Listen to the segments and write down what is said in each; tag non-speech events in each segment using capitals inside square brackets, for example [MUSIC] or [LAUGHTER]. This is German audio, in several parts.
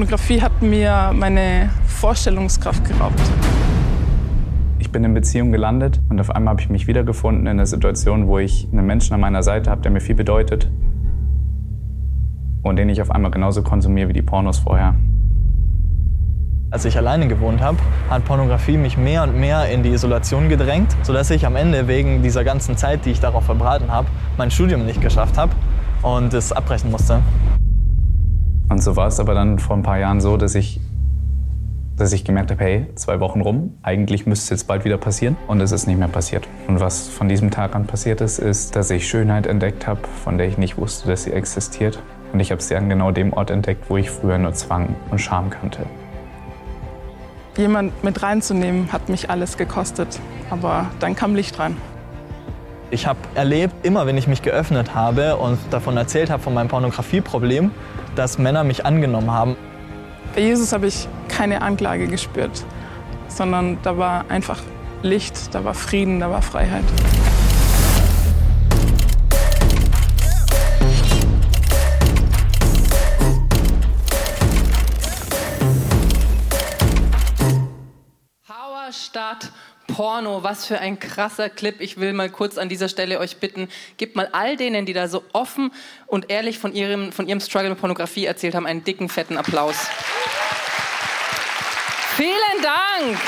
Pornografie hat mir meine Vorstellungskraft geraubt. Ich bin in Beziehung gelandet und auf einmal habe ich mich wiedergefunden in einer Situation, wo ich einen Menschen an meiner Seite habe, der mir viel bedeutet und den ich auf einmal genauso konsumiere wie die Pornos vorher. Als ich alleine gewohnt habe, hat Pornografie mich mehr und mehr in die Isolation gedrängt, sodass ich am Ende wegen dieser ganzen Zeit, die ich darauf verbraten habe, mein Studium nicht geschafft habe und es abbrechen musste. Und so war es aber dann vor ein paar Jahren so, dass ich, dass ich gemerkt habe, hey, zwei Wochen rum, eigentlich müsste es jetzt bald wieder passieren. Und es ist nicht mehr passiert. Und was von diesem Tag an passiert ist, ist, dass ich Schönheit entdeckt habe, von der ich nicht wusste, dass sie existiert. Und ich habe sie an genau dem Ort entdeckt, wo ich früher nur Zwang und Scham kannte. Jemand mit reinzunehmen, hat mich alles gekostet. Aber dann kam Licht rein. Ich habe erlebt, immer wenn ich mich geöffnet habe und davon erzählt habe, von meinem Pornografieproblem, dass Männer mich angenommen haben. Bei Jesus habe ich keine Anklage gespürt, sondern da war einfach Licht, da war Frieden, da war Freiheit. Porno, was für ein krasser Clip. Ich will mal kurz an dieser Stelle euch bitten, gebt mal all denen, die da so offen und ehrlich von ihrem, von ihrem Struggle mit Pornografie erzählt haben, einen dicken, fetten Applaus. Vielen Dank!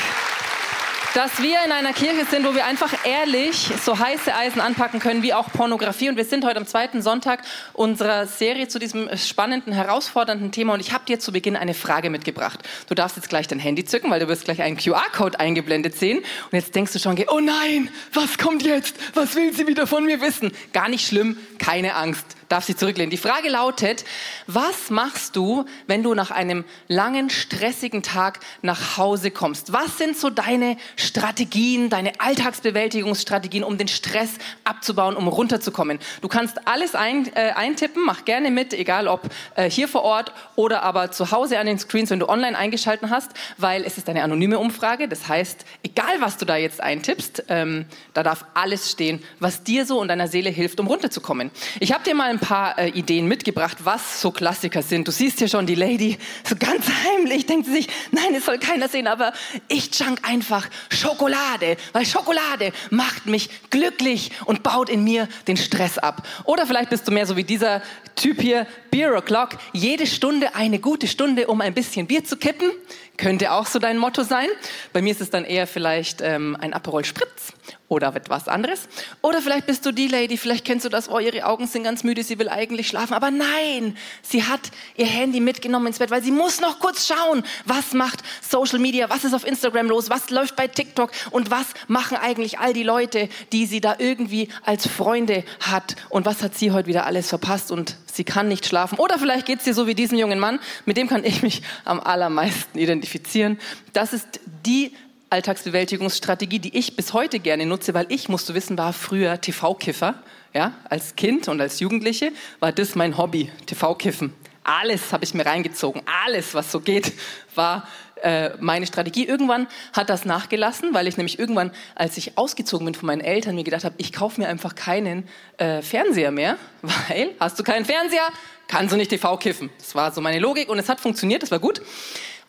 Dass wir in einer Kirche sind, wo wir einfach ehrlich so heiße Eisen anpacken können wie auch Pornografie. Und wir sind heute am zweiten Sonntag unserer Serie zu diesem spannenden, herausfordernden Thema. Und ich habe dir zu Beginn eine Frage mitgebracht. Du darfst jetzt gleich dein Handy zücken, weil du wirst gleich einen QR-Code eingeblendet sehen. Und jetzt denkst du schon, oh nein, was kommt jetzt? Was will sie wieder von mir wissen? Gar nicht schlimm, keine Angst darf sich zurücklehnen. Die Frage lautet, was machst du, wenn du nach einem langen, stressigen Tag nach Hause kommst? Was sind so deine Strategien, deine Alltagsbewältigungsstrategien, um den Stress abzubauen, um runterzukommen? Du kannst alles ein, äh, eintippen, mach gerne mit, egal ob äh, hier vor Ort oder aber zu Hause an den Screens, wenn du online eingeschalten hast, weil es ist eine anonyme Umfrage. Das heißt, egal was du da jetzt eintippst, ähm, da darf alles stehen, was dir so und deiner Seele hilft, um runterzukommen. Ich habe dir mal ein paar äh, Ideen mitgebracht, was so Klassiker sind. Du siehst hier schon die Lady, so ganz heimlich denkt sie sich, nein, es soll keiner sehen, aber ich junk einfach Schokolade, weil Schokolade macht mich glücklich und baut in mir den Stress ab. Oder vielleicht bist du mehr so wie dieser Typ hier, Beer O'Clock, jede Stunde eine gute Stunde, um ein bisschen Bier zu kippen. Könnte auch so dein Motto sein. Bei mir ist es dann eher vielleicht ähm, ein Aperol Spritz oder etwas anderes. Oder vielleicht bist du die Lady, vielleicht kennst du das, oh, ihre Augen sind ganz müde, sie will eigentlich schlafen. Aber nein, sie hat ihr Handy mitgenommen ins Bett, weil sie muss noch kurz schauen, was macht Social Media, was ist auf Instagram los, was läuft bei TikTok und was machen eigentlich all die Leute, die sie da irgendwie als Freunde hat und was hat sie heute wieder alles verpasst und sie kann nicht schlafen. Oder vielleicht geht es dir so wie diesem jungen Mann, mit dem kann ich mich am allermeisten identifizieren. Das ist die Alltagsbewältigungsstrategie, die ich bis heute gerne nutze, weil ich, musst du wissen, war früher TV-Kiffer. Ja, als Kind und als Jugendliche war das mein Hobby, TV-Kiffen. Alles habe ich mir reingezogen, alles, was so geht, war äh, meine Strategie. Irgendwann hat das nachgelassen, weil ich nämlich irgendwann, als ich ausgezogen bin von meinen Eltern, mir gedacht habe, ich kaufe mir einfach keinen äh, Fernseher mehr, [LAUGHS] weil hast du keinen Fernseher, kannst du nicht TV kiffen. Das war so meine Logik und es hat funktioniert, das war gut.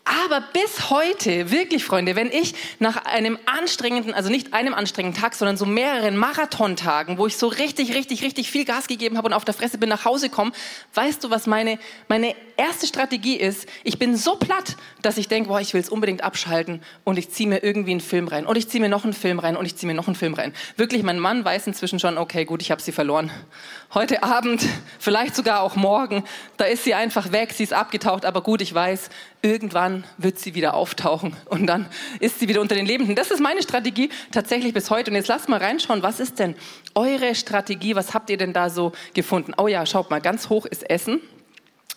Aber bis heute, wirklich Freunde, wenn ich nach einem anstrengenden, also nicht einem anstrengenden Tag, sondern so mehreren Marathontagen, wo ich so richtig, richtig, richtig viel Gas gegeben habe und auf der Fresse bin, nach Hause komme, weißt du, was meine, meine erste Strategie ist? Ich bin so platt, dass ich denke, boah, ich will es unbedingt abschalten und ich ziehe mir irgendwie einen Film rein und ich ziehe mir noch einen Film rein und ich ziehe mir noch einen Film rein. Wirklich, mein Mann weiß inzwischen schon, okay, gut, ich habe sie verloren. Heute Abend, vielleicht sogar auch morgen, da ist sie einfach weg, sie ist abgetaucht, aber gut, ich weiß, irgendwann wird sie wieder auftauchen und dann ist sie wieder unter den Lebenden. Das ist meine Strategie tatsächlich bis heute. Und jetzt lasst mal reinschauen, was ist denn eure Strategie? Was habt ihr denn da so gefunden? Oh ja, schaut mal, ganz hoch ist Essen.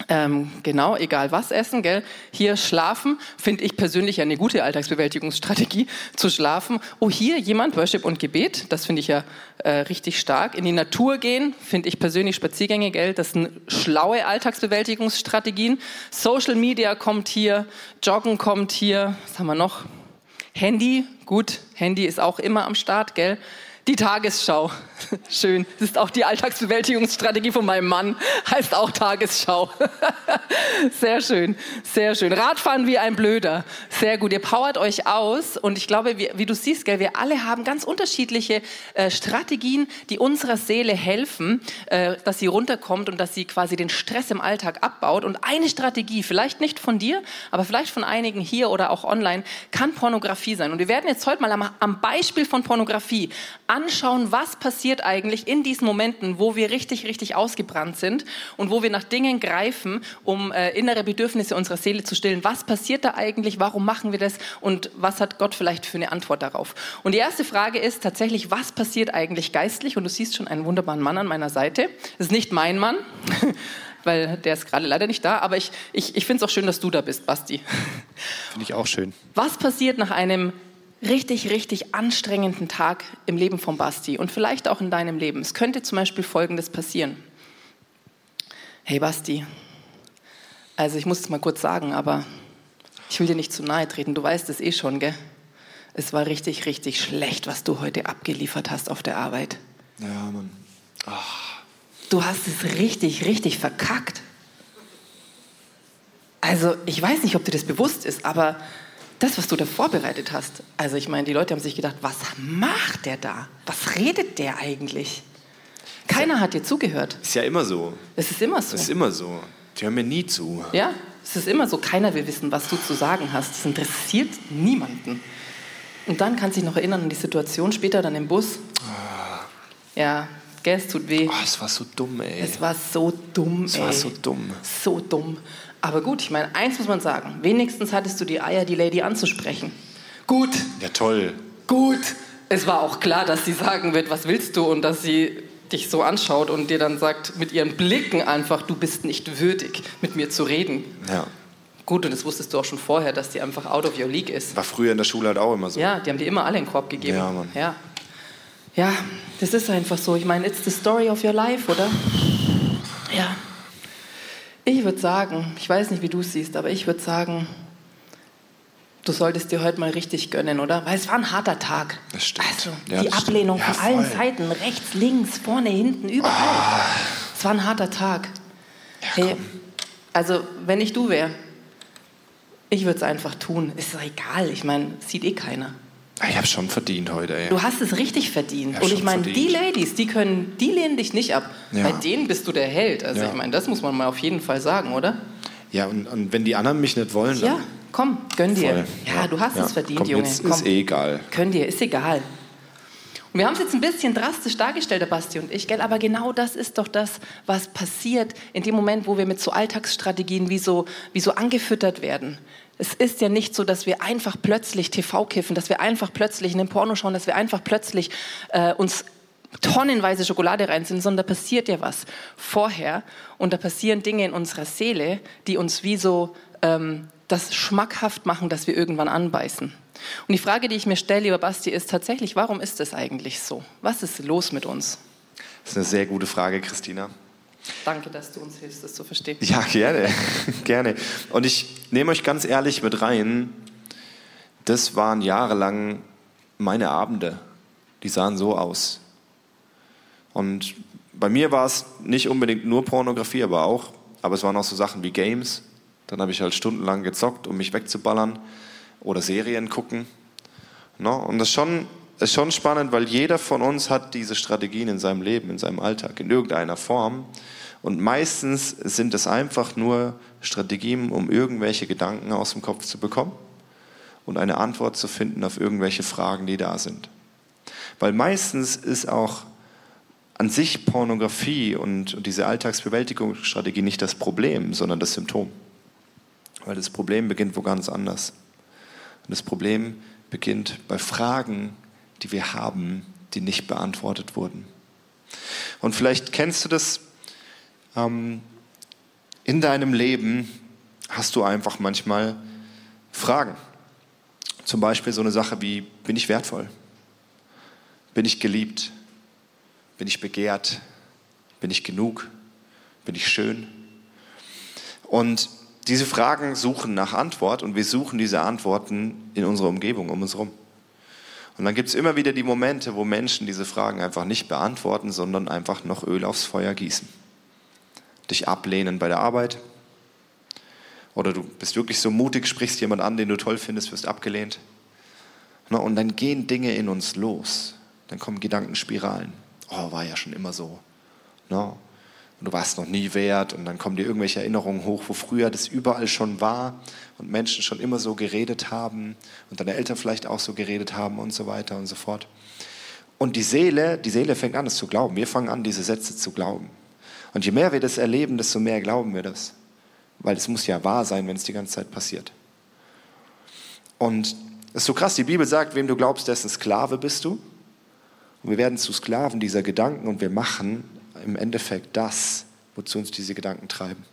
Ähm, genau, egal was essen, gell? Hier schlafen, finde ich persönlich eine gute Alltagsbewältigungsstrategie, zu schlafen. Oh, hier jemand, Worship und Gebet, das finde ich ja äh, richtig stark. In die Natur gehen, finde ich persönlich Spaziergänge, gell? Das sind schlaue Alltagsbewältigungsstrategien. Social Media kommt hier, Joggen kommt hier, was haben wir noch? Handy, gut, Handy ist auch immer am Start, gell? Die Tagesschau. [LAUGHS] Schön. Das ist auch die Alltagsbewältigungsstrategie von meinem Mann. Heißt auch Tagesschau. [LAUGHS] Sehr schön. Sehr schön. Radfahren wie ein Blöder. Sehr gut. Ihr powert euch aus. Und ich glaube, wie, wie du siehst, gell, wir alle haben ganz unterschiedliche äh, Strategien, die unserer Seele helfen, äh, dass sie runterkommt und dass sie quasi den Stress im Alltag abbaut. Und eine Strategie, vielleicht nicht von dir, aber vielleicht von einigen hier oder auch online, kann Pornografie sein. Und wir werden jetzt heute mal am, am Beispiel von Pornografie anschauen, was passiert eigentlich in diesen Momenten, wo wir richtig, richtig ausgebrannt sind und wo wir nach Dingen greifen, um äh, innere Bedürfnisse unserer Seele zu stillen. Was passiert da eigentlich? Warum machen wir das? Und was hat Gott vielleicht für eine Antwort darauf? Und die erste Frage ist tatsächlich, was passiert eigentlich geistlich? Und du siehst schon einen wunderbaren Mann an meiner Seite. Das ist nicht mein Mann. [LAUGHS] weil der ist gerade leider nicht da. Aber ich, ich, ich finde es auch schön, dass du da bist, Basti. Finde ich auch schön. Was passiert nach einem richtig, richtig anstrengenden Tag im Leben von Basti und vielleicht auch in deinem Leben. Es könnte zum Beispiel Folgendes passieren. Hey Basti, also ich muss es mal kurz sagen, aber ich will dir nicht zu nahe treten, du weißt es eh schon, gell? Es war richtig, richtig schlecht, was du heute abgeliefert hast auf der Arbeit. Ja, Mann. Ach. Du hast es richtig, richtig verkackt. Also ich weiß nicht, ob dir das bewusst ist, aber das, was du da vorbereitet hast, also ich meine, die Leute haben sich gedacht, was macht der da? Was redet der eigentlich? Keiner hat dir zugehört. Ist ja immer so. Es ist immer so. Es ist immer so. Die hören mir nie zu. Ja, es ist immer so. Keiner will wissen, was du zu sagen hast. Es interessiert niemanden. Und dann kannst du dich noch erinnern an die Situation später dann im Bus. Ja, gell, es tut weh. Oh, es war so dumm, ey. Es war so dumm, Es ey. war so dumm. So dumm. Aber gut, ich meine, eins muss man sagen. Wenigstens hattest du die Eier, die Lady anzusprechen. Gut, Ja, toll. gut. Es war auch klar, dass sie sagen wird, was willst du? Und dass sie dich so anschaut und dir dann sagt mit ihren Blicken einfach, du bist nicht würdig, mit mir zu reden. Ja. Gut, und das wusstest du auch schon vorher, dass die einfach out of your league ist. War früher in der Schule halt auch immer so. Ja, die haben dir immer alle einen Korb gegeben. Ja, Mann. Ja. ja, das ist einfach so. Ich meine, it's the story of your life, oder? Ja. Ich würde sagen, ich weiß nicht, wie du es siehst, aber ich würde sagen, du solltest dir heute mal richtig gönnen, oder? Weil es war ein harter Tag. Das stimmt. Also, Ja, die das stimmt. Ablehnung Ja, von allen. Seiten, rechts, links, vorne, hinten, überall. Ah. Es war ein harter Tag. hey, also, wenn ich du wäre, ich würde es einfach tun. Ist doch egal. Ich meine, sieht eh keiner. Ich habe schon verdient heute, ey. Du hast es richtig verdient. Ja, und ich meine, die Ladies, die können, die lehnen dich nicht ab. Ja. Bei denen bist du der Held. Also Ja. ich meine, das muss man mal auf jeden Fall sagen, oder? Ja, und, und wenn die anderen mich nicht wollen, Ja, dann komm, gönn dir. voll. Ja, du hast Ja. es verdient, Komm, Junge. Jetzt komm, ist eh egal. gönn dir, ist egal. Und wir haben es jetzt ein bisschen drastisch dargestellt, der Basti und ich, gell? aber genau das ist doch das, was passiert in dem Moment, wo wir mit so Alltagsstrategien wie so, wie so angefüttert werden. Es ist ja nicht so, dass wir einfach plötzlich TV kiffen, dass wir einfach plötzlich in den Porno schauen, dass wir einfach plötzlich äh, uns tonnenweise Schokolade reinziehen, sondern da passiert ja was vorher und da passieren Dinge in unserer Seele, die uns wie so ähm, das schmackhaft machen, dass wir irgendwann anbeißen. Und die Frage, die ich mir stelle, lieber Basti, ist tatsächlich, warum ist das eigentlich so? Was ist los mit uns? Das ist eine sehr gute Frage, Christina. Danke, dass du uns hilfst, das zu verstehen. Ja, gerne. [LAUGHS] gerne. Und ich nehme euch ganz ehrlich mit rein. Das waren jahrelang meine Abende. Die sahen so aus. Und bei mir war es nicht unbedingt nur Pornografie, aber auch. Aber es waren auch so Sachen wie Games. Dann habe ich halt stundenlang gezockt, um mich wegzuballern. Oder Serien gucken. No? Und das ist schon, ist schon spannend, weil jeder von uns hat diese Strategien in seinem Leben, in seinem Alltag, in irgendeiner Form. Und meistens sind es einfach nur Strategien, um irgendwelche Gedanken aus dem Kopf zu bekommen und eine Antwort zu finden auf irgendwelche Fragen, die da sind. Weil meistens ist auch an sich Pornografie und, diese Alltagsbewältigungsstrategie nicht das Problem, sondern das Symptom. Weil das Problem beginnt wo ganz anders. Und das Problem beginnt bei Fragen, die wir haben, die nicht beantwortet wurden. Und vielleicht kennst du das, ähm, in deinem Leben hast du einfach manchmal Fragen. Zum Beispiel so eine Sache wie, bin ich wertvoll? Bin ich geliebt? Bin ich begehrt? Bin ich genug? Bin ich schön? Und diese Fragen suchen nach Antwort und wir suchen diese Antworten in unserer Umgebung um uns herum. Und dann gibt es immer wieder die Momente, wo Menschen diese Fragen einfach nicht beantworten, sondern einfach noch Öl aufs Feuer gießen. Dich ablehnen bei der Arbeit. Oder du bist wirklich so mutig, sprichst jemand an, den du toll findest, wirst abgelehnt. Und dann gehen Dinge in uns los. Dann kommen Gedankenspiralen. Oh, war ja schon immer so. Und du warst noch nie wert. Und dann kommen dir irgendwelche Erinnerungen hoch, wo früher das überall schon war und Menschen schon immer so geredet haben und deine Eltern vielleicht auch so geredet haben und so weiter und so fort. Und die Seele, die Seele fängt an, es zu glauben. Wir fangen an, diese Sätze zu glauben. Und je mehr wir das erleben, desto mehr glauben wir das. Weil es muss ja wahr sein, wenn es die ganze Zeit passiert. Und es ist so krass, die Bibel sagt, wem du glaubst, dessen Sklave bist du. Und wir werden zu Sklaven dieser Gedanken und wir machen im Endeffekt das, wozu uns diese Gedanken treiben.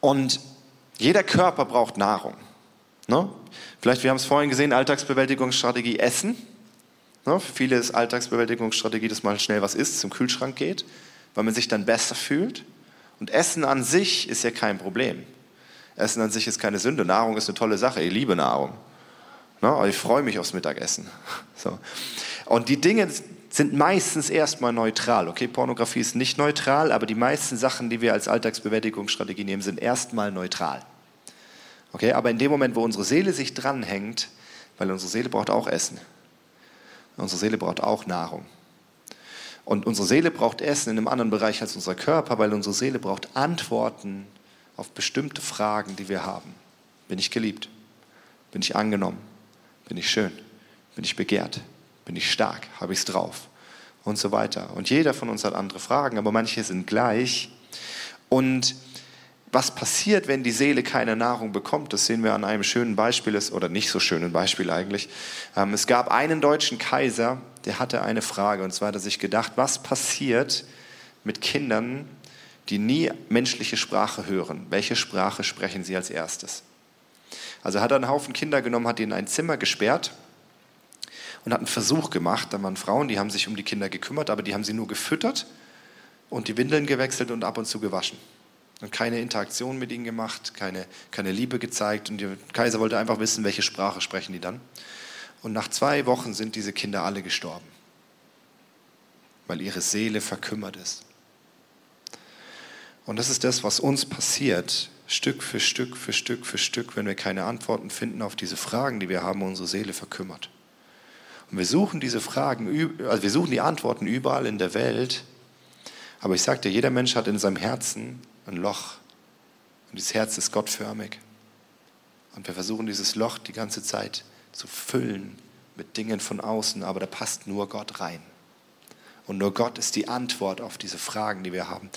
Und jeder Körper braucht Nahrung. Ne? Vielleicht, wir haben es vorhin gesehen, Alltagsbewältigungsstrategie Essen. Ne? Für viele ist Alltagsbewältigungsstrategie, dass man schnell was isst, zum Kühlschrank geht, weil man sich dann besser fühlt. Und Essen an sich ist ja kein Problem. Essen an sich ist keine Sünde. Nahrung ist eine tolle Sache. Ich liebe Nahrung. Ne? Ich freue mich aufs Mittagessen. [LAUGHS] So. Und die Dinge sind meistens erstmal neutral. Okay, Pornografie ist nicht neutral, aber die meisten Sachen, die wir als Alltagsbewältigungsstrategie nehmen, sind erstmal neutral. Okay, aber in dem Moment, wo unsere Seele sich dranhängt, weil unsere Seele braucht auch Essen. Unsere Seele braucht auch Nahrung. Und unsere Seele braucht Essen in einem anderen Bereich als unser Körper, weil unsere Seele braucht Antworten auf bestimmte Fragen, die wir haben. Bin ich geliebt? Bin ich angenommen? Bin ich schön? Bin ich begehrt? Bin ich stark? Habe ich es drauf? Und so weiter. Und jeder von uns hat andere Fragen, aber manche sind gleich. Und was passiert, wenn die Seele keine Nahrung bekommt? Das sehen wir an einem schönen Beispiel, oder nicht so schönen Beispiel eigentlich. Ähm, es gab einen deutschen Kaiser, der hatte eine Frage, und zwar hat er sich gedacht, was passiert mit Kindern, die nie menschliche Sprache hören? Welche Sprache sprechen sie als erstes? Also hat er einen Haufen Kinder genommen, hat die in ein Zimmer gesperrt und hat einen Versuch gemacht. Da waren Frauen, die haben sich um die Kinder gekümmert, aber die haben sie nur gefüttert und die Windeln gewechselt und ab und zu gewaschen. Und keine Interaktion mit ihnen gemacht, keine, keine Liebe gezeigt. Und der Kaiser wollte einfach wissen, welche Sprache sprechen die dann. Und nach zwei Wochen sind diese Kinder alle gestorben, weil ihre Seele verkümmert ist. Und das ist das, was uns passiert, Stück für Stück für Stück für Stück, wenn wir keine Antworten finden auf diese Fragen, die wir haben, unsere Seele verkümmert. Und wir suchen diese Fragen, also wir suchen die Antworten überall in der Welt. Aber ich sagte, jeder Mensch hat in seinem Herzen ein Loch. Und dieses Herz ist gottförmig. Und wir versuchen dieses Loch die ganze Zeit zu füllen mit Dingen von außen, aber da passt nur Gott rein. Und nur Gott ist die Antwort auf diese Fragen, die wir haben.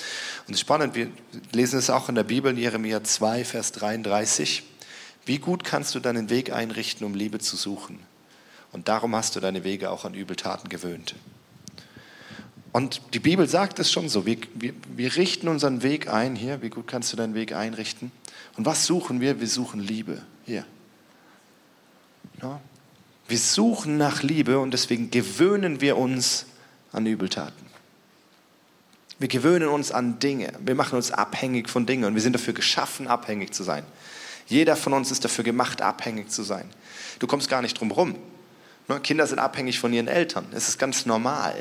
Und spannend, wir lesen es auch in der Bibel, in Jeremia 2, Vers 33. Wie gut kannst du deinen Weg einrichten, um Liebe zu suchen? Und darum hast du deine Wege auch an Übeltaten gewöhnt. Und die Bibel sagt es schon so, wir, wir, wir, richten unseren Weg ein hier, wie gut kannst du deinen Weg einrichten? Und was suchen wir? Wir suchen Liebe hier. Ja. Wir suchen nach Liebe und deswegen gewöhnen wir uns an Übeltaten. Wir gewöhnen uns an Dinge, wir machen uns abhängig von Dingen und wir sind dafür geschaffen, abhängig zu sein. Jeder von uns ist dafür gemacht, abhängig zu sein. Du kommst gar nicht drum rum. Ne, Kinder sind abhängig von ihren Eltern. Es ist ganz normal.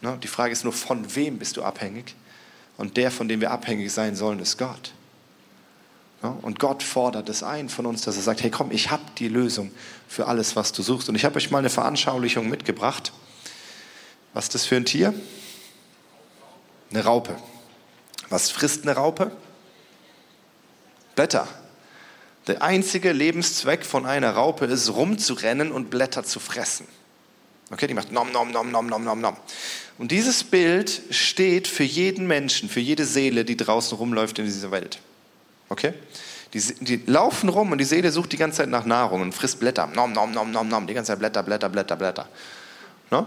Ne, die Frage ist nur, von wem bist du abhängig? Und der, von dem wir abhängig sein sollen, ist Gott. Ne, und Gott fordert es ein von uns, dass er sagt, hey komm, ich habe die Lösung für alles, was du suchst. Und ich habe euch mal eine Veranschaulichung mitgebracht. Was ist das für ein Tier? Eine Raupe. Was frisst eine Raupe? Blätter. Der einzige Lebenszweck von einer Raupe ist, rumzurennen und Blätter zu fressen. Okay, die macht nom, nom, nom, nom, nom, nom, nom. Und dieses Bild steht für jeden Menschen, für jede Seele, die draußen rumläuft in dieser Welt. Okay? Die, die, laufen rum und die Seele sucht die ganze Zeit nach Nahrung und frisst Blätter. Nom, nom, nom, nom, nom. Die ganze Zeit Blätter, Blätter, Blätter, Blätter. No?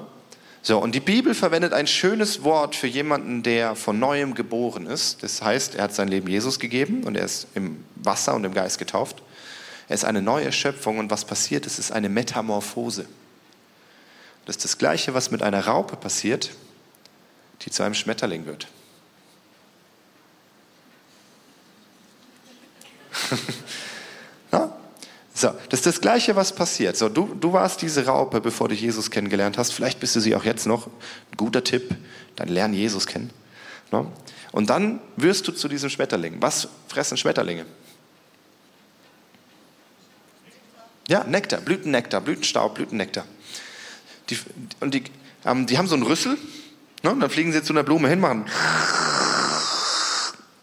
So, und die Bibel verwendet ein schönes Wort für jemanden, der von neuem geboren ist. Das heißt, er hat sein Leben Jesus gegeben und er ist im Wasser und im Geist getauft. Er ist eine neue Schöpfung und was passiert ist, ist eine Metamorphose. Das ist das Gleiche, was mit einer Raupe passiert, die zu einem Schmetterling wird. [LAUGHS] So, das ist das Gleiche, was passiert. So, du, du warst diese Raupe, bevor du Jesus kennengelernt hast. Vielleicht bist du sie auch jetzt noch. Guter Tipp, dann lern Jesus kennen. No? Und dann wirst du zu diesem Schmetterling. Was fressen Schmetterlinge? Ja, Nektar, Blütennektar, Blütenstaub, Blütennektar. Die, und die, ähm, die haben so einen Rüssel, ne? und dann fliegen sie zu einer Blume hin, machen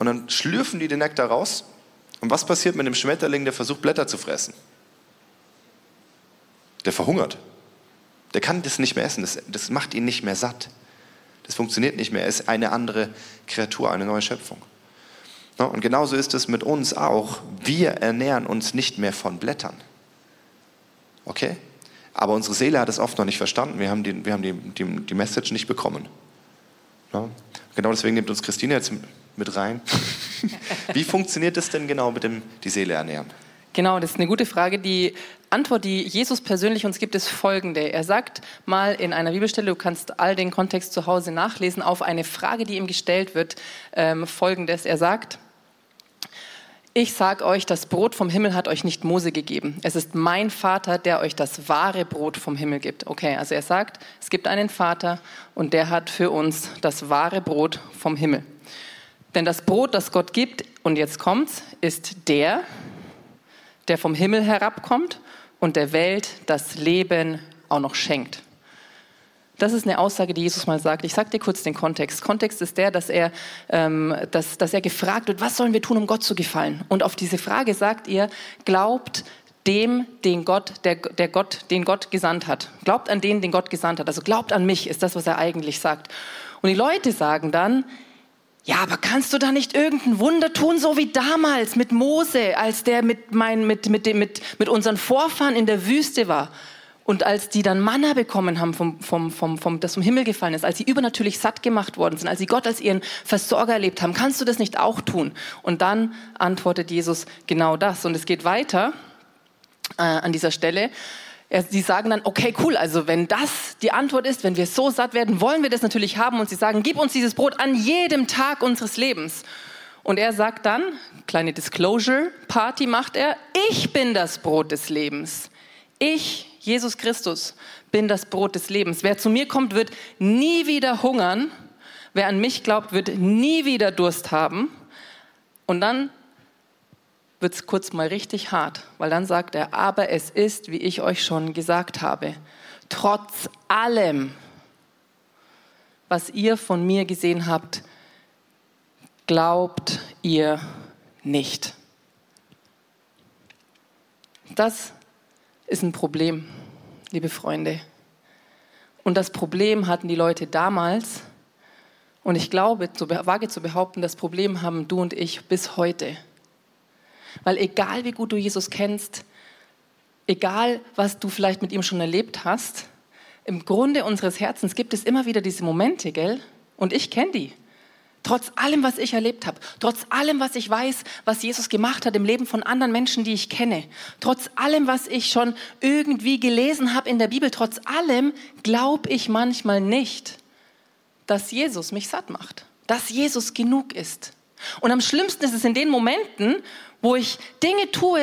und dann schlürfen die den Nektar raus. Und was passiert mit dem Schmetterling, der versucht, Blätter zu fressen? Der verhungert. Der kann das nicht mehr essen, das, das macht ihn nicht mehr satt. Das funktioniert nicht mehr. Er ist eine andere Kreatur, eine neue Schöpfung. Und genauso ist es mit uns auch. Wir ernähren uns nicht mehr von Blättern. Okay? Aber unsere Seele hat es oft noch nicht verstanden. Wir haben die, wir haben die, die, die Message nicht bekommen. Genau deswegen nimmt uns Christine jetzt mit rein. [LAUGHS] Wie funktioniert das denn genau mit dem die Seele ernähren? Genau, das ist eine gute Frage. Die Antwort, die Jesus persönlich uns gibt, ist folgende. Er sagt mal in einer Bibelstelle, du kannst all den Kontext zu Hause nachlesen, auf eine Frage, die ihm gestellt wird, ähm, folgendes. Er sagt, ich sage euch, das Brot vom Himmel hat euch nicht Mose gegeben. Es ist mein Vater, der euch das wahre Brot vom Himmel gibt. Okay, also er sagt, es gibt einen Vater und der hat für uns das wahre Brot vom Himmel. Denn das Brot, das Gott gibt, und jetzt kommt's, ist der, der vom Himmel herabkommt und der Welt das Leben auch noch schenkt. Das ist eine Aussage, die Jesus mal sagt. Ich sage dir kurz den Kontext. Kontext ist der, dass er, ähm, dass, dass er gefragt wird, was sollen wir tun, um Gott zu gefallen? Und auf diese Frage sagt er, glaubt dem, den Gott, der, der Gott, den Gott gesandt hat. Glaubt an den, den Gott gesandt hat. Also glaubt an mich, ist das, was er eigentlich sagt. Und die Leute sagen dann, ja, aber kannst du da nicht irgendein Wunder tun, so wie damals mit Mose, als der mit, mein, mit, mit, mit, mit unseren Vorfahren in der Wüste war? Und als die dann Manna bekommen haben, vom, vom, vom, vom, das vom Himmel gefallen ist, als sie übernatürlich satt gemacht worden sind, als sie Gott als ihren Versorger erlebt haben, kannst du das nicht auch tun? Und dann antwortet Jesus genau das. Und es geht weiter äh, an dieser Stelle. Sie sagen dann, okay, cool, also wenn das die Antwort ist, wenn wir so satt werden, wollen wir das natürlich haben. Und sie sagen, gib uns dieses Brot an jedem Tag unseres Lebens. Und er sagt dann, kleine Disclosure-Party macht er, ich bin das Brot des Lebens. Ich, Jesus Christus, bin das Brot des Lebens. Wer zu mir kommt, wird nie wieder hungern. Wer an mich glaubt, wird nie wieder Durst haben. Und dann wird es kurz mal richtig hart, weil dann sagt er, aber es ist, wie ich euch schon gesagt habe, trotz allem, was ihr von mir gesehen habt, glaubt ihr nicht. Das ist ein Problem, liebe Freunde. Und das Problem hatten die Leute damals. Und ich glaube, wage zu behaupten, das Problem haben du und ich bis heute. Weil egal wie gut du Jesus kennst, egal was du vielleicht mit ihm schon erlebt hast, im Grunde unseres Herzens gibt es immer wieder diese Momente, gell? Und ich kenne die. Trotz allem, was ich erlebt habe, trotz allem, was ich weiß, was Jesus gemacht hat im Leben von anderen Menschen, die ich kenne, trotz allem, was ich schon irgendwie gelesen habe in der Bibel, trotz allem glaube ich manchmal nicht, dass Jesus mich satt macht, dass Jesus genug ist. Und am schlimmsten ist es in den Momenten, wo ich Dinge tue,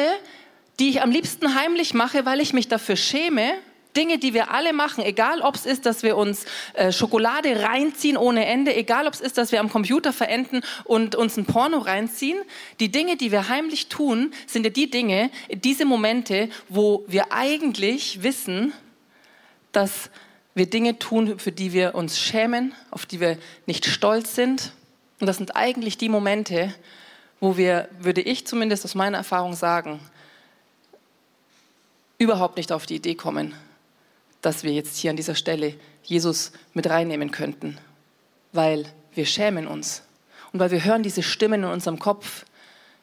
die ich am liebsten heimlich mache, weil ich mich dafür schäme. Dinge, die wir alle machen, egal ob es ist, dass wir uns äh, Schokolade reinziehen ohne Ende, egal ob es ist, dass wir am Computer verenden und uns ein Porno reinziehen. Die Dinge, die wir heimlich tun, sind ja die Dinge, diese Momente, wo wir eigentlich wissen, dass wir Dinge tun, für die wir uns schämen, auf die wir nicht stolz sind. Und das sind eigentlich die Momente, wo wir, würde ich zumindest aus meiner Erfahrung sagen, überhaupt nicht auf die Idee kommen, dass wir jetzt hier an dieser Stelle Jesus mit reinnehmen könnten, weil wir schämen uns und weil wir hören diese Stimmen in unserem Kopf,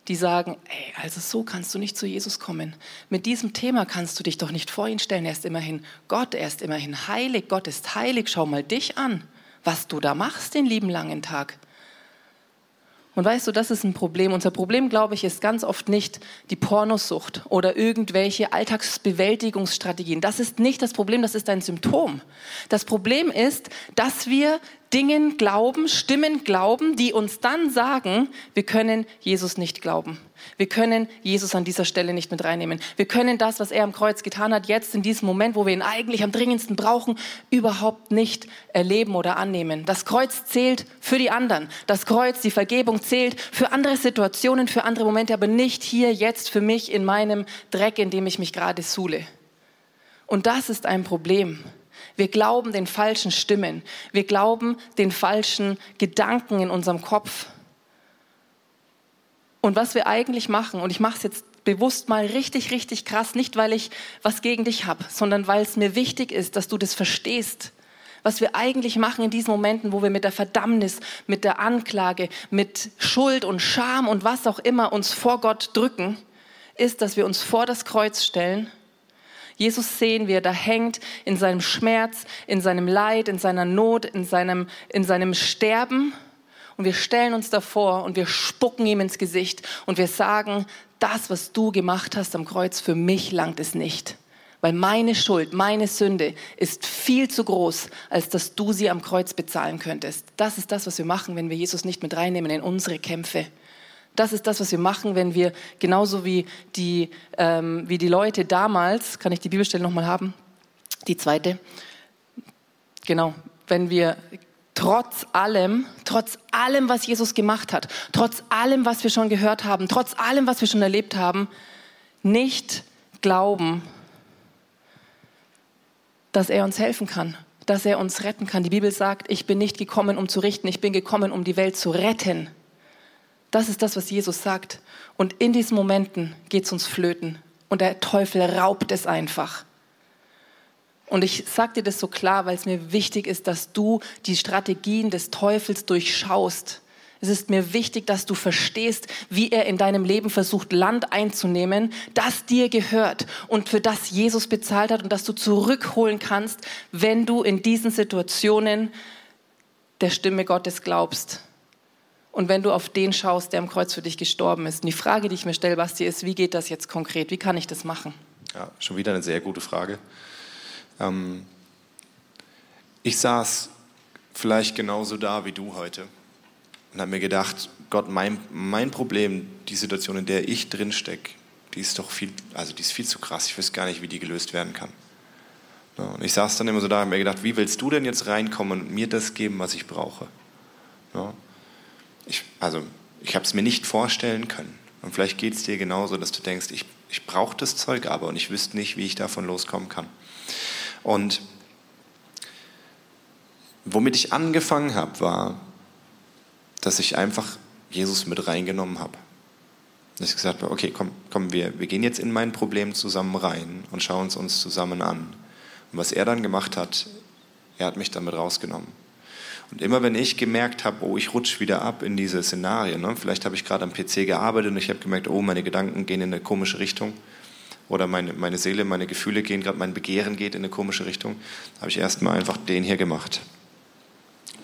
die sagen, ey, also so kannst du nicht zu Jesus kommen. Mit diesem Thema kannst du dich doch nicht vor ihn stellen. Er ist immerhin Gott, er ist immerhin heilig, Gott ist heilig. Schau mal dich an, was du da machst den lieben langen Tag. Und weißt du, das ist ein Problem. Unser Problem, glaube ich, ist ganz oft nicht die Pornosucht oder irgendwelche Alltagsbewältigungsstrategien. Das ist nicht das Problem, das ist ein Symptom. Das Problem ist, dass wir Dingen glauben, Stimmen glauben, die uns dann sagen, wir können Jesus nicht glauben. Wir können Jesus an dieser Stelle nicht mit reinnehmen. Wir können das, was er am Kreuz getan hat, jetzt in diesem Moment, wo wir ihn eigentlich am dringendsten brauchen, überhaupt nicht erleben oder annehmen. Das Kreuz zählt für die anderen. Das Kreuz, die Vergebung zählt für andere Situationen, für andere Momente, aber nicht hier jetzt für mich in meinem Dreck, in dem ich mich gerade suhle. Und das ist ein Problem. Wir glauben den falschen Stimmen. Wir glauben den falschen Gedanken in unserem Kopf. Und was wir eigentlich machen, und ich mache es jetzt bewusst mal richtig, richtig krass, nicht weil ich was gegen dich habe, sondern weil es mir wichtig ist, dass du das verstehst. Was wir eigentlich machen in diesen Momenten, wo wir mit der Verdammnis, mit der Anklage, mit Schuld und Scham und was auch immer uns vor Gott drücken, ist, dass wir uns vor das Kreuz stellen Jesus sehen, wie er da hängt in seinem Schmerz, in seinem Leid, in seiner Not, in seinem, in seinem Sterben. Und wir stellen uns davor und wir spucken ihm ins Gesicht und wir sagen, das, was du gemacht hast am Kreuz, für mich langt es nicht. Weil meine Schuld, meine Sünde ist viel zu groß, als dass du sie am Kreuz bezahlen könntest. Das ist das, was wir machen, wenn wir Jesus nicht mit reinnehmen in unsere Kämpfe. Das ist das, was wir machen, wenn wir genauso wie die, ähm, wie die Leute damals, kann ich die Bibelstelle nochmal haben? Die zweite. Genau, wenn wir trotz allem, trotz allem, was Jesus gemacht hat, trotz allem, was wir schon gehört haben, trotz allem, was wir schon erlebt haben, nicht glauben, dass er uns helfen kann, dass er uns retten kann. Die Bibel sagt, ich bin nicht gekommen, um zu richten, ich bin gekommen, um die Welt zu retten. Das ist das, was Jesus sagt. Und in diesen Momenten geht es uns flöten. Und der Teufel raubt es einfach. Und ich sage dir das so klar, weil es mir wichtig ist, dass du die Strategien des Teufels durchschaust. Es ist mir wichtig, dass du verstehst, wie er in deinem Leben versucht, Land einzunehmen, das dir gehört und für das Jesus bezahlt hat und das du zurückholen kannst, wenn du in diesen Situationen der Stimme Gottes glaubst und wenn du auf den schaust, der am Kreuz für dich gestorben ist. Und die Frage, die ich mir stelle, Basti, ist, wie geht das jetzt konkret? Wie kann ich das machen? Ja, schon wieder eine sehr gute Frage. Ähm, ich saß vielleicht genauso da wie du heute und habe mir gedacht, Gott, mein, mein Problem, die Situation, in der ich drin stecke, die ist doch viel, also die ist viel zu krass. Ich weiß gar nicht, wie die gelöst werden kann. Und ich saß dann immer so da und habe mir gedacht, wie willst du denn jetzt reinkommen und mir das geben, was ich brauche? Ich, also ich habe es mir nicht vorstellen können. Und vielleicht geht es dir genauso, dass du denkst, ich, ich brauche das Zeug aber und ich wüsste nicht, wie ich davon loskommen kann. Und womit ich angefangen habe, war, dass ich einfach Jesus mit reingenommen habe. Dass ich gesagt habe, okay, komm, komm wir, wir gehen jetzt in mein Problem zusammen rein und schauen es uns zusammen an. Und was er dann gemacht hat, er hat mich damit rausgenommen. Und immer wenn ich gemerkt habe, oh, ich rutsche wieder ab in diese Szenarien, ne? vielleicht habe ich gerade am PC gearbeitet und ich habe gemerkt, oh, meine Gedanken gehen in eine komische Richtung oder meine, meine Seele, meine Gefühle gehen gerade, mein Begehren geht in eine komische Richtung, habe ich erstmal einfach den hier gemacht.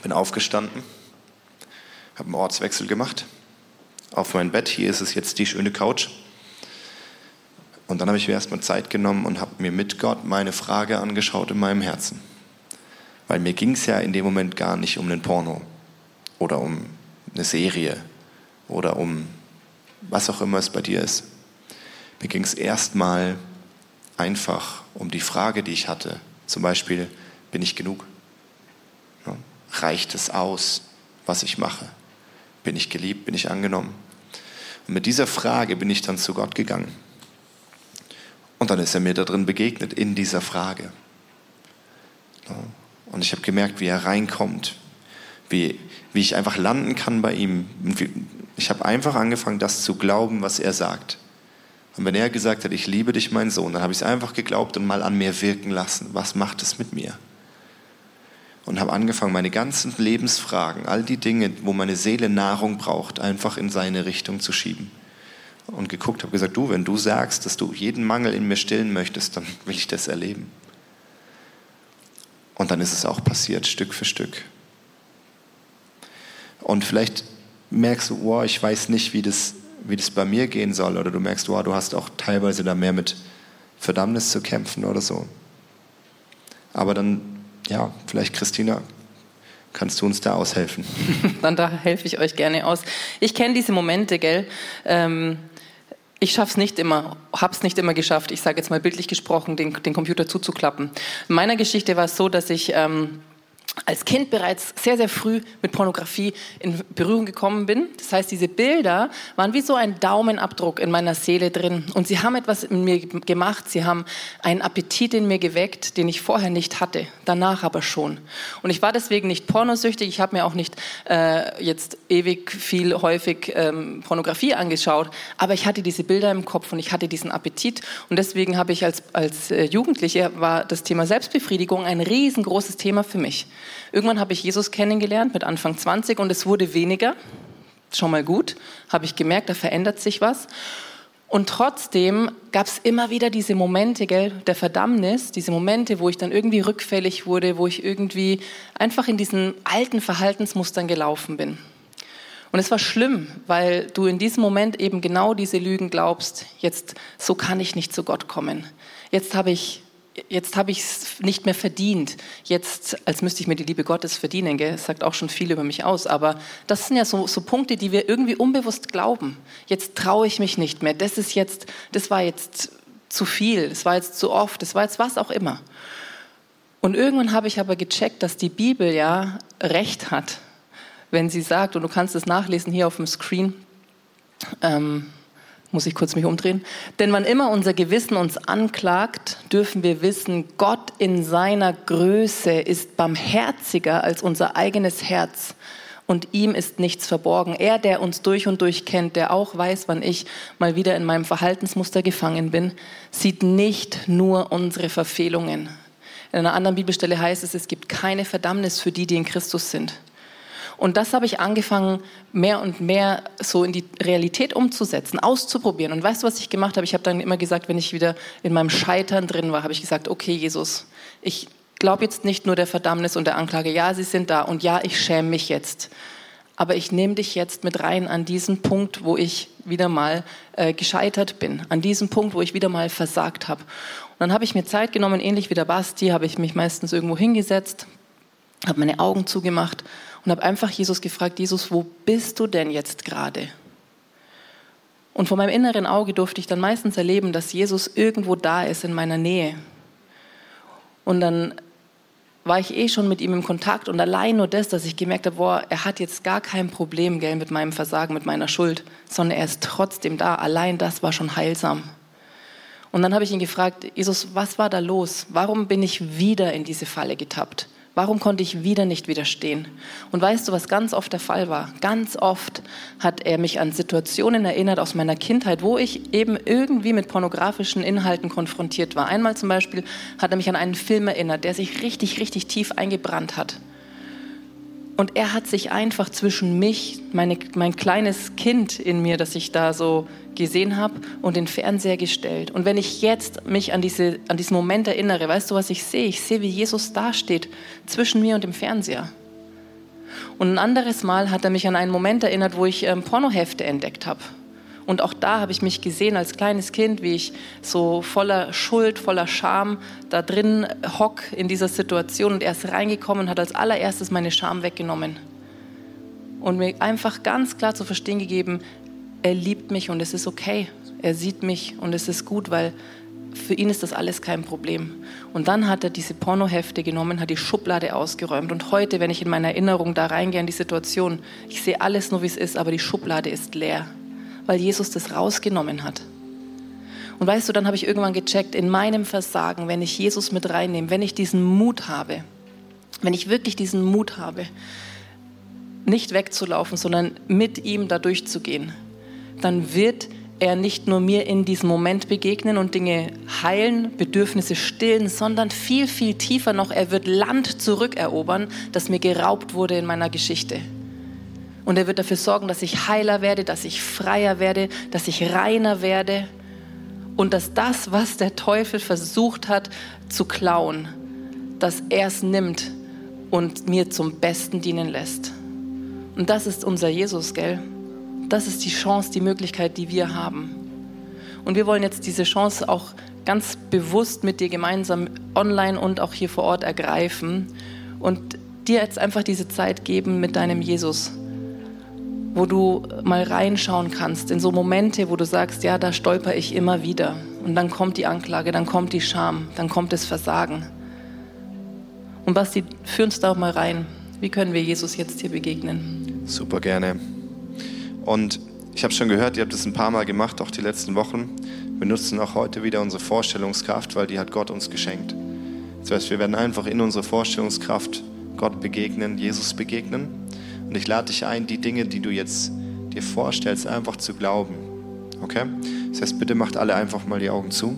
Bin aufgestanden, habe einen Ortswechsel gemacht. Auf mein Bett, hier ist es jetzt die schöne Couch. Und dann habe ich mir erstmal Zeit genommen und habe mir mit Gott meine Frage angeschaut in meinem Herzen. Weil mir ging es ja in dem Moment gar nicht um einen Porno oder um eine Serie oder um was auch immer es bei dir ist. Mir ging es erstmal einfach um die Frage, die ich hatte. Zum Beispiel, bin ich genug? Reicht es aus, was ich mache? Bin ich geliebt? Bin ich angenommen? Und mit dieser Frage bin ich dann zu Gott gegangen. Und dann ist er mir da drin begegnet, in dieser Frage. Und ich habe gemerkt, wie er reinkommt, wie, wie ich einfach landen kann bei ihm. Ich habe einfach angefangen, das zu glauben, was er sagt. Und wenn er gesagt hat, ich liebe dich, mein Sohn, dann habe ich es einfach geglaubt und mal an mir wirken lassen. Was macht es mit mir? Und habe angefangen, meine ganzen Lebensfragen, all die Dinge, wo meine Seele Nahrung braucht, einfach in seine Richtung zu schieben. Und geguckt, habe gesagt, du, wenn du sagst, dass du jeden Mangel in mir stillen möchtest, dann will ich das erleben. Und dann ist es auch passiert, Stück für Stück. Und vielleicht merkst du, wow, ich weiß nicht, wie das, wie das bei mir gehen soll. Oder du merkst, wow, du hast auch teilweise da mehr mit Verdammnis zu kämpfen oder so. Aber dann, ja, vielleicht Christina, Kannst du uns da aushelfen? [LAUGHS] Dann da helfe ich euch gerne aus. Ich kenne diese Momente, gell? Ähm, ich schaffe es nicht immer, habe es nicht immer geschafft, ich sage jetzt mal bildlich gesprochen, den, den Computer zuzuklappen. In meiner Geschichte war es so, dass ich ähm, als Kind bereits sehr, sehr früh mit Pornografie in Berührung gekommen bin. Das heißt, diese Bilder waren wie so ein Daumenabdruck in meiner Seele drin. Und sie haben etwas in mir gemacht. Sie haben einen Appetit in mir geweckt, den ich vorher nicht hatte, danach aber schon. Und ich war deswegen nicht pornosüchtig. Ich habe mir auch nicht äh, jetzt ewig viel häufig ähm, Pornografie angeschaut. Aber ich hatte diese Bilder im Kopf und ich hatte diesen Appetit. Und deswegen habe ich als, als äh, Jugendliche war das Thema Selbstbefriedigung ein riesengroßes Thema für mich. Irgendwann habe ich Jesus kennengelernt mit Anfang 20 und es wurde weniger. Schon mal gut, habe ich gemerkt, da verändert sich was. Und trotzdem gab es immer wieder diese Momente gell, der Verdammnis, diese Momente, wo ich dann irgendwie rückfällig wurde, wo ich irgendwie einfach in diesen alten Verhaltensmustern gelaufen bin. Und es war schlimm, weil du in diesem Moment eben genau diese Lügen glaubst, jetzt so kann ich nicht zu Gott kommen. Jetzt habe ich jetzt habe ich es nicht mehr verdient. Jetzt, als müsste ich mir die Liebe Gottes verdienen, gell? das sagt auch schon viel über mich aus. Aber das sind ja so, so Punkte, die wir irgendwie unbewusst glauben. Jetzt traue ich mich nicht mehr. Das ist jetzt, das war jetzt zu viel. Das war jetzt zu oft. Das war jetzt was auch immer. Und irgendwann habe ich aber gecheckt, dass die Bibel ja Recht hat, wenn sie sagt, und du kannst es nachlesen hier auf dem Screen. Ähm, muss ich kurz mich umdrehen. Denn wann immer unser Gewissen uns anklagt, dürfen wir wissen, Gott in seiner Größe ist barmherziger als unser eigenes Herz. Und ihm ist nichts verborgen. Er, der uns durch und durch kennt, der auch weiß, wann ich mal wieder in meinem Verhaltensmuster gefangen bin, sieht nicht nur unsere Verfehlungen. In einer anderen Bibelstelle heißt es, es gibt keine Verdammnis für die, die in Christus sind. Und das habe ich angefangen, mehr und mehr so in die Realität umzusetzen, auszuprobieren. Und weißt du, was ich gemacht habe? Ich habe dann immer gesagt, wenn ich wieder in meinem Scheitern drin war, habe ich gesagt, okay, Jesus, ich glaube jetzt nicht nur der Verdammnis und der Anklage, ja, sie sind da und ja, ich schäme mich jetzt. Aber ich nehme dich jetzt mit rein an diesen Punkt, wo ich wieder mal äh, gescheitert bin, an diesem Punkt, wo ich wieder mal versagt habe. Und dann habe ich mir Zeit genommen, ähnlich wie der Basti, habe ich mich meistens irgendwo hingesetzt, habe meine Augen zugemacht und habe einfach Jesus gefragt, Jesus, wo bist du denn jetzt gerade? Und vor meinem inneren Auge durfte ich dann meistens erleben, dass Jesus irgendwo da ist in meiner Nähe. Und dann war ich eh schon mit ihm im Kontakt und allein nur das, dass ich gemerkt habe, boah, er hat jetzt gar kein Problem gell, mit meinem Versagen, mit meiner Schuld, sondern er ist trotzdem da. Allein das war schon heilsam. Und dann habe ich ihn gefragt, Jesus, was war da los? Warum bin ich wieder in diese Falle getappt? Warum konnte ich wieder nicht widerstehen? Und weißt du, was ganz oft der Fall war? Ganz oft hat er mich an Situationen erinnert aus meiner Kindheit, wo ich eben irgendwie mit pornografischen Inhalten konfrontiert war. Einmal zum Beispiel hat er mich an einen Film erinnert, der sich richtig, richtig tief eingebrannt hat. Und er hat sich einfach zwischen mich, meine, mein kleines Kind in mir, das ich da so gesehen habe, und den Fernseher gestellt. Und wenn ich jetzt mich an, diese, an diesen Moment erinnere, weißt du, was ich sehe? Ich sehe, wie Jesus dasteht zwischen mir und dem Fernseher. Und ein anderes Mal hat er mich an einen Moment erinnert, wo ich ähm, Pornohefte entdeckt habe. Und auch da habe ich mich gesehen als kleines Kind, wie ich so voller Schuld, voller Scham da drin hock in dieser Situation. Und er ist reingekommen und hat als allererstes meine Scham weggenommen. Und mir einfach ganz klar zu verstehen gegeben, er liebt mich und es ist okay. Er sieht mich und es ist gut, weil für ihn ist das alles kein Problem. Und dann hat er diese Pornohefte genommen, hat die Schublade ausgeräumt. Und heute, wenn ich in meiner Erinnerung da reingehe in die Situation, ich sehe alles nur, wie es ist, aber die Schublade ist leer weil Jesus das rausgenommen hat. Und weißt du, dann habe ich irgendwann gecheckt, in meinem Versagen, wenn ich Jesus mit reinnehme, wenn ich diesen Mut habe, wenn ich wirklich diesen Mut habe, nicht wegzulaufen, sondern mit ihm da durchzugehen, dann wird er nicht nur mir in diesem Moment begegnen und Dinge heilen, Bedürfnisse stillen, sondern viel, viel tiefer noch, er wird Land zurückerobern, das mir geraubt wurde in meiner Geschichte. Und er wird dafür sorgen, dass ich heiler werde, dass ich freier werde, dass ich reiner werde und dass das, was der Teufel versucht hat zu klauen, dass er es nimmt und mir zum Besten dienen lässt. Und das ist unser Jesus, gell? Das ist die Chance, die Möglichkeit, die wir haben. Und wir wollen jetzt diese Chance auch ganz bewusst mit dir gemeinsam online und auch hier vor Ort ergreifen. Und dir jetzt einfach diese Zeit geben mit deinem Jesus, wo du mal reinschauen kannst in so Momente, wo du sagst, ja, da stolper ich immer wieder. Und dann kommt die Anklage, dann kommt die Scham, dann kommt das Versagen. Und Basti, führ uns da auch mal rein. Wie können wir Jesus jetzt hier begegnen? Super gerne. Und ich habe schon gehört, ihr habt es ein paar Mal gemacht, auch die letzten Wochen. Wir nutzen auch heute wieder unsere Vorstellungskraft, weil die hat Gott uns geschenkt. Das heißt, wir werden einfach in unsere Vorstellungskraft Gott begegnen, Jesus begegnen. Und ich lade dich ein, die Dinge, die du jetzt dir vorstellst, einfach zu glauben. Okay? Das heißt, bitte macht alle einfach mal die Augen zu.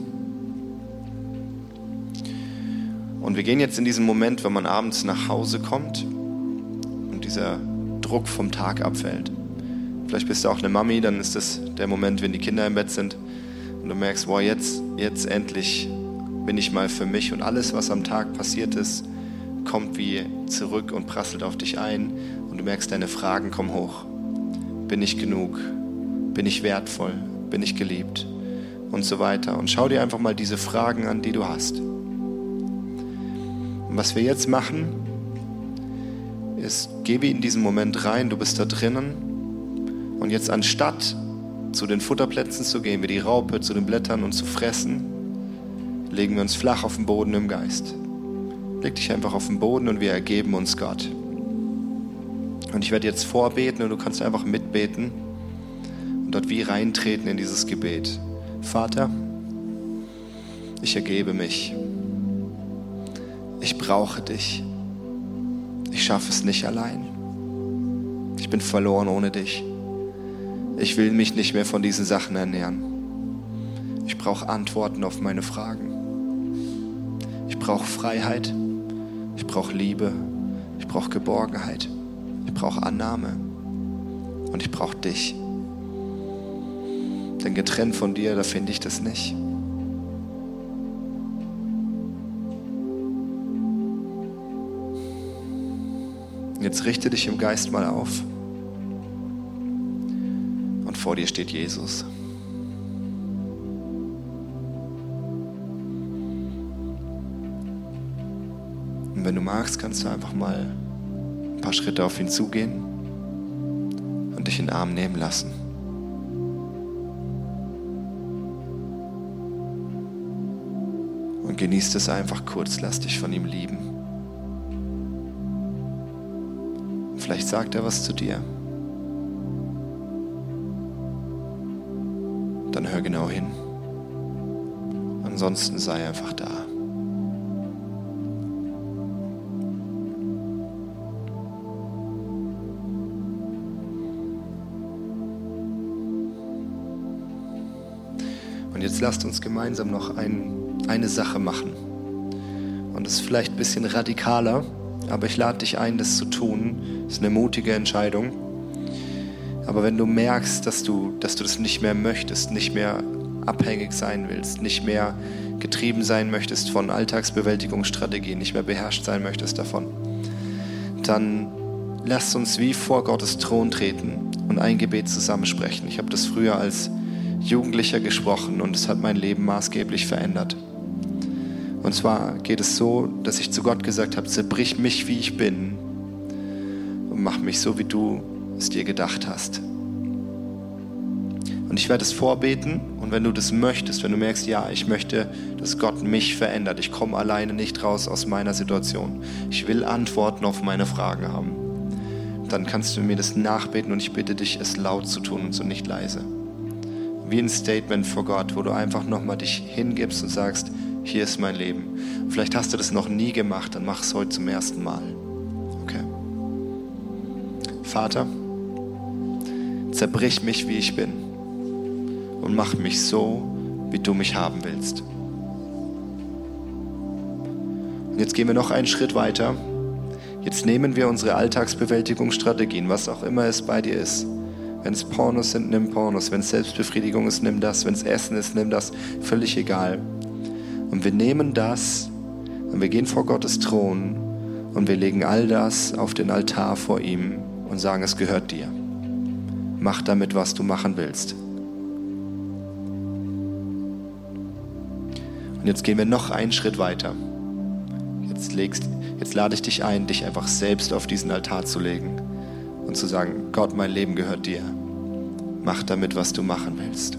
Und wir gehen jetzt in diesen Moment, wenn man abends nach Hause kommt und dieser Druck vom Tag abfällt. Vielleicht bist du auch eine Mami, dann ist das der Moment, wenn die Kinder im Bett sind und du merkst, boah, jetzt, jetzt endlich bin ich mal für mich und alles, was am Tag passiert ist, kommt wie zurück und prasselt auf dich ein merkst, deine Fragen kommen hoch. Bin ich genug? Bin ich wertvoll? Bin ich geliebt? Und so weiter. Und schau dir einfach mal diese Fragen an, die du hast. Und was wir jetzt machen, ist, gebe in diesen Moment rein, du bist da drinnen. Und jetzt anstatt zu den Futterplätzen zu gehen, wie die Raupe zu den Blättern und zu fressen, legen wir uns flach auf den Boden im Geist. Leg dich einfach auf den Boden und wir ergeben uns Gott. Und ich werde jetzt vorbeten und du kannst einfach mitbeten und dort wie reintreten in dieses Gebet. Vater, ich ergebe mich. Ich brauche dich. Ich schaffe es nicht allein. Ich bin verloren ohne dich. Ich will mich nicht mehr von diesen Sachen ernähren. Ich brauche Antworten auf meine Fragen. Ich brauche Freiheit. Ich brauche Liebe. Ich brauche Geborgenheit. Ich brauche Annahme. Und ich brauche dich. Denn getrennt von dir, da finde ich das nicht. Jetzt richte dich im Geist mal auf. Und vor dir steht Jesus. Und wenn du magst, kannst du einfach mal paar Schritte auf ihn zugehen und dich in den Arm nehmen lassen. Und genießt es einfach kurz, lass dich von ihm lieben. Vielleicht sagt er was zu dir. Dann hör genau hin. Ansonsten sei einfach da. Jetzt lasst uns gemeinsam noch ein, eine Sache machen. Und es ist vielleicht ein bisschen radikaler, aber ich lade dich ein, das zu tun. Das ist eine mutige Entscheidung. Aber wenn du merkst, dass du, dass du das nicht mehr möchtest, nicht mehr abhängig sein willst, nicht mehr getrieben sein möchtest von Alltagsbewältigungsstrategien, nicht mehr beherrscht sein möchtest davon, dann lass uns wie vor Gottes Thron treten und ein Gebet zusammensprechen. Ich habe das früher als Jugendlicher gesprochen und es hat mein Leben maßgeblich verändert. Und zwar geht es so, dass ich zu Gott gesagt habe, zerbrich mich, wie ich bin und mach mich so, wie du es dir gedacht hast. Und ich werde es vorbeten und wenn du das möchtest, wenn du merkst, ja, ich möchte, dass Gott mich verändert, ich komme alleine nicht raus aus meiner Situation, ich will Antworten auf meine Fragen haben, dann kannst du mir das nachbeten und ich bitte dich, es laut zu tun und so nicht leise. Wie ein Statement vor Gott, wo du einfach nochmal dich hingibst und sagst, hier ist mein Leben. Vielleicht hast du das noch nie gemacht, dann mach es heute zum ersten Mal. Okay. Vater, zerbrich mich, wie ich bin und mach mich so, wie du mich haben willst. Und jetzt gehen wir noch einen Schritt weiter. Jetzt nehmen wir unsere Alltagsbewältigungsstrategien, was auch immer es bei dir ist. Wenn es Pornos sind, nimm Pornos. Wenn es Selbstbefriedigung ist, nimm das. Wenn es Essen ist, nimm das. Völlig egal. Und wir nehmen das und wir gehen vor Gottes Thron und wir legen all das auf den Altar vor ihm und sagen, es gehört dir. Mach damit, was du machen willst. Und jetzt gehen wir noch einen Schritt weiter. Jetzt, legst, Jetzt lade ich dich ein, dich einfach selbst auf diesen Altar zu legen und zu sagen, Gott, mein Leben gehört dir. Mach damit, was du machen willst.